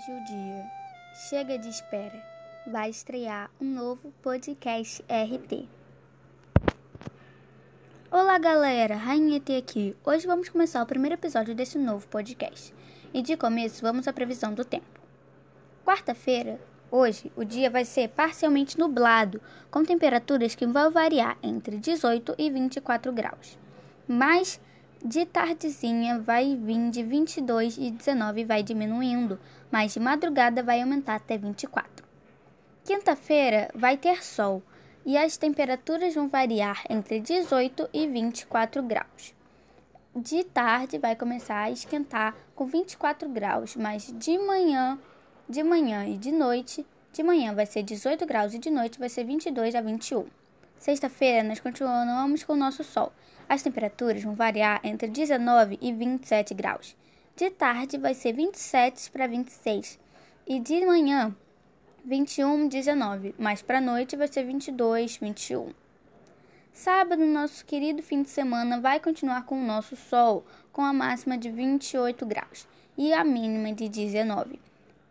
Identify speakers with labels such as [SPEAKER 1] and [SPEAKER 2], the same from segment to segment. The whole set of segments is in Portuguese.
[SPEAKER 1] Hoje o dia chega de espera. Vai estrear um novo podcast RT. Olá, galera, Rainha T aqui. Hoje vamos começar o primeiro episódio desse novo podcast. E de começo, vamos à previsão do tempo. Quarta-feira, hoje, o dia vai ser parcialmente nublado, com temperaturas que vão variar entre 18 e 24 graus. Mas de tardezinha vai vir de 22 e 19 vai diminuindo, mas de madrugada vai aumentar até 24. Quinta-feira vai ter sol e as temperaturas vão variar entre 18 e 24 graus. De tarde vai começar a esquentar com 24 graus, mas de manhã, de manhã e de noite, de manhã vai ser 18 graus e de noite vai ser 22 a 21. Sexta-feira nós continuamos com o nosso sol. As temperaturas vão variar entre 19 e 27 graus. De tarde vai ser 27 para 26 e de manhã 21, 19, mas para noite vai ser 22, 21. Sábado, nosso querido fim de semana vai continuar com o nosso sol, com a máxima de 28 graus e a mínima de 19.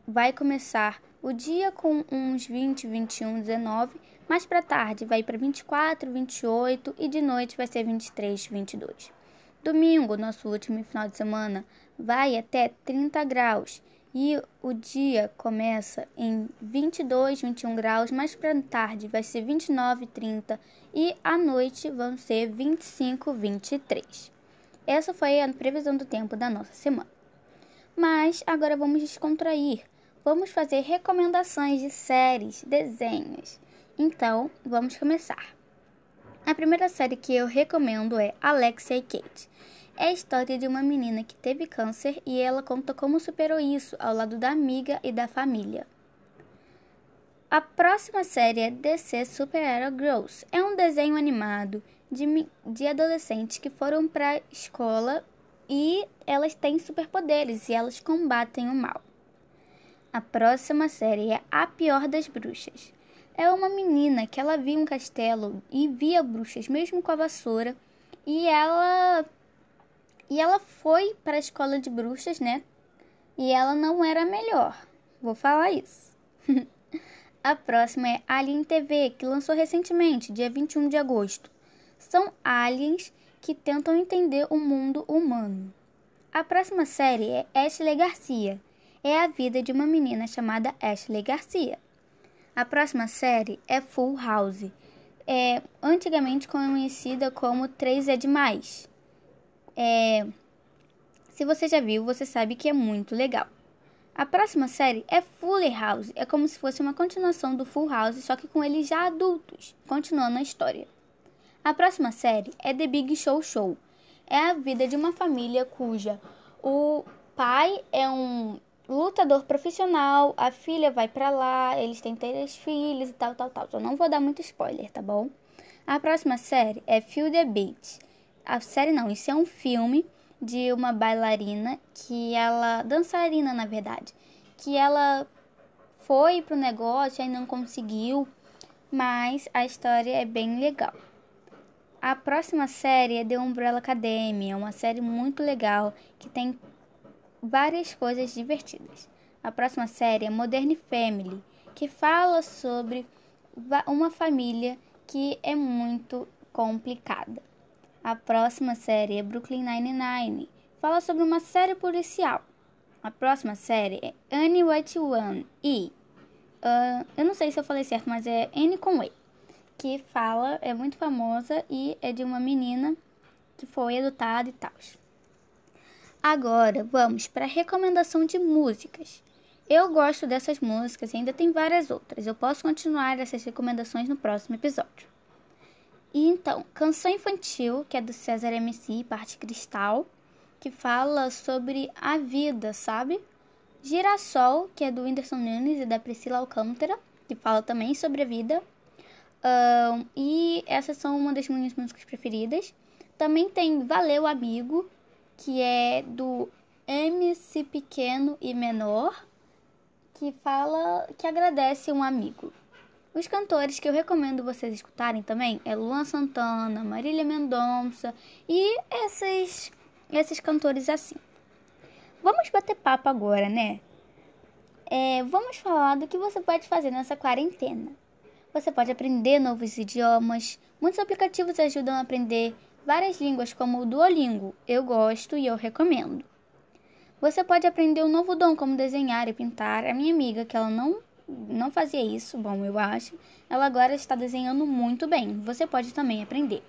[SPEAKER 1] Vai começar o dia com uns 20, 21, 19, mais para tarde vai para 24, 28 e de noite vai ser 23, 22. Domingo, nosso último final de semana, vai até 30 graus e o dia começa em 22, 21 graus, mais para tarde vai ser 29, 30 e à noite vão ser 25, 23. Essa foi a previsão do tempo da nossa semana. Mas agora vamos descontrair vamos fazer recomendações de séries, desenhos. Então, vamos começar. A primeira série que eu recomendo é Alexia e Kate. É a história de uma menina que teve câncer e ela conta como superou isso ao lado da amiga e da família. A próxima série é DC Super Hero Girls. É um desenho animado de, de adolescentes que foram para a escola e elas têm superpoderes e elas combatem o mal. A próxima série é A Pior das Bruxas. É uma menina que ela via um castelo e via bruxas mesmo com a vassoura e ela e ela foi para a escola de bruxas, né? E ela não era melhor. Vou falar isso. a próxima é Alien TV, que lançou recentemente, dia 21 de agosto. São aliens que tentam entender o mundo humano. A próxima série é Ashley Garcia é a vida de uma menina chamada Ashley Garcia. A próxima série é Full House, é antigamente conhecida como 3 é demais. É, se você já viu, você sabe que é muito legal. A próxima série é Fuller House, é como se fosse uma continuação do Full House, só que com eles já adultos, continuando a história. A próxima série é The Big Show Show. É a vida de uma família cuja o pai é um lutador profissional, a filha vai para lá, eles têm três filhos e tal, tal, tal. Eu não vou dar muito spoiler, tá bom? A próxima série é Feel the Beat. A série não, isso é um filme de uma bailarina que ela, dançarina na verdade, que ela foi pro negócio e não conseguiu, mas a história é bem legal. A próxima série é The Umbrella Academy, é uma série muito legal que tem várias coisas divertidas. A próxima série é Modern Family, que fala sobre uma família que é muito complicada. A próxima série é Brooklyn Nine-Nine, fala sobre uma série policial. A próxima série é Annie White One e uh, eu não sei se eu falei certo, mas é Annie Conway, que fala é muito famosa e é de uma menina que foi adotada e tal. Agora vamos para a recomendação de músicas. Eu gosto dessas músicas e ainda tem várias outras. Eu posso continuar essas recomendações no próximo episódio. E então, Canção Infantil, que é do César MC, parte cristal, que fala sobre a vida, sabe? Girassol, que é do Whindersson Nunes e da Priscila Alcântara, que fala também sobre a vida. Um, e essas são uma das minhas músicas preferidas. Também tem Valeu Amigo, que é do MC Pequeno e Menor, que fala que agradece um amigo. Os cantores que eu recomendo vocês escutarem também é Luan Santana, Marília Mendonça e esses esses cantores assim. Vamos bater papo agora, né? é, vamos falar do que você pode fazer nessa quarentena. Você pode aprender novos idiomas. Muitos aplicativos ajudam a aprender várias línguas, como o Duolingo. Eu gosto e eu recomendo. Você pode aprender um novo dom, como desenhar e pintar. A minha amiga, que ela não, não fazia isso, bom, eu acho, ela agora está desenhando muito bem. Você pode também aprender.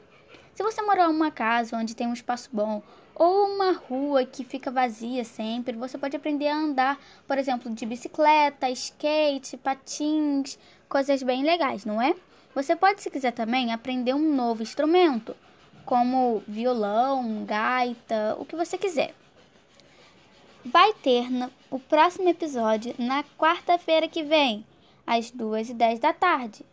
[SPEAKER 1] Se você morar em uma casa onde tem um espaço bom ou uma rua que fica vazia sempre, você pode aprender a andar, por exemplo, de bicicleta, skate, patins, coisas bem legais, não é? Você pode, se quiser também, aprender um novo instrumento, como violão, gaita, o que você quiser. Vai ter no, o próximo episódio na quarta-feira que vem, às 2 e 10 da tarde.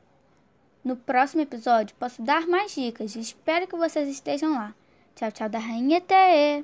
[SPEAKER 1] No próximo episódio posso dar mais dicas. Espero que vocês estejam lá. Tchau, tchau da Rainha Tê!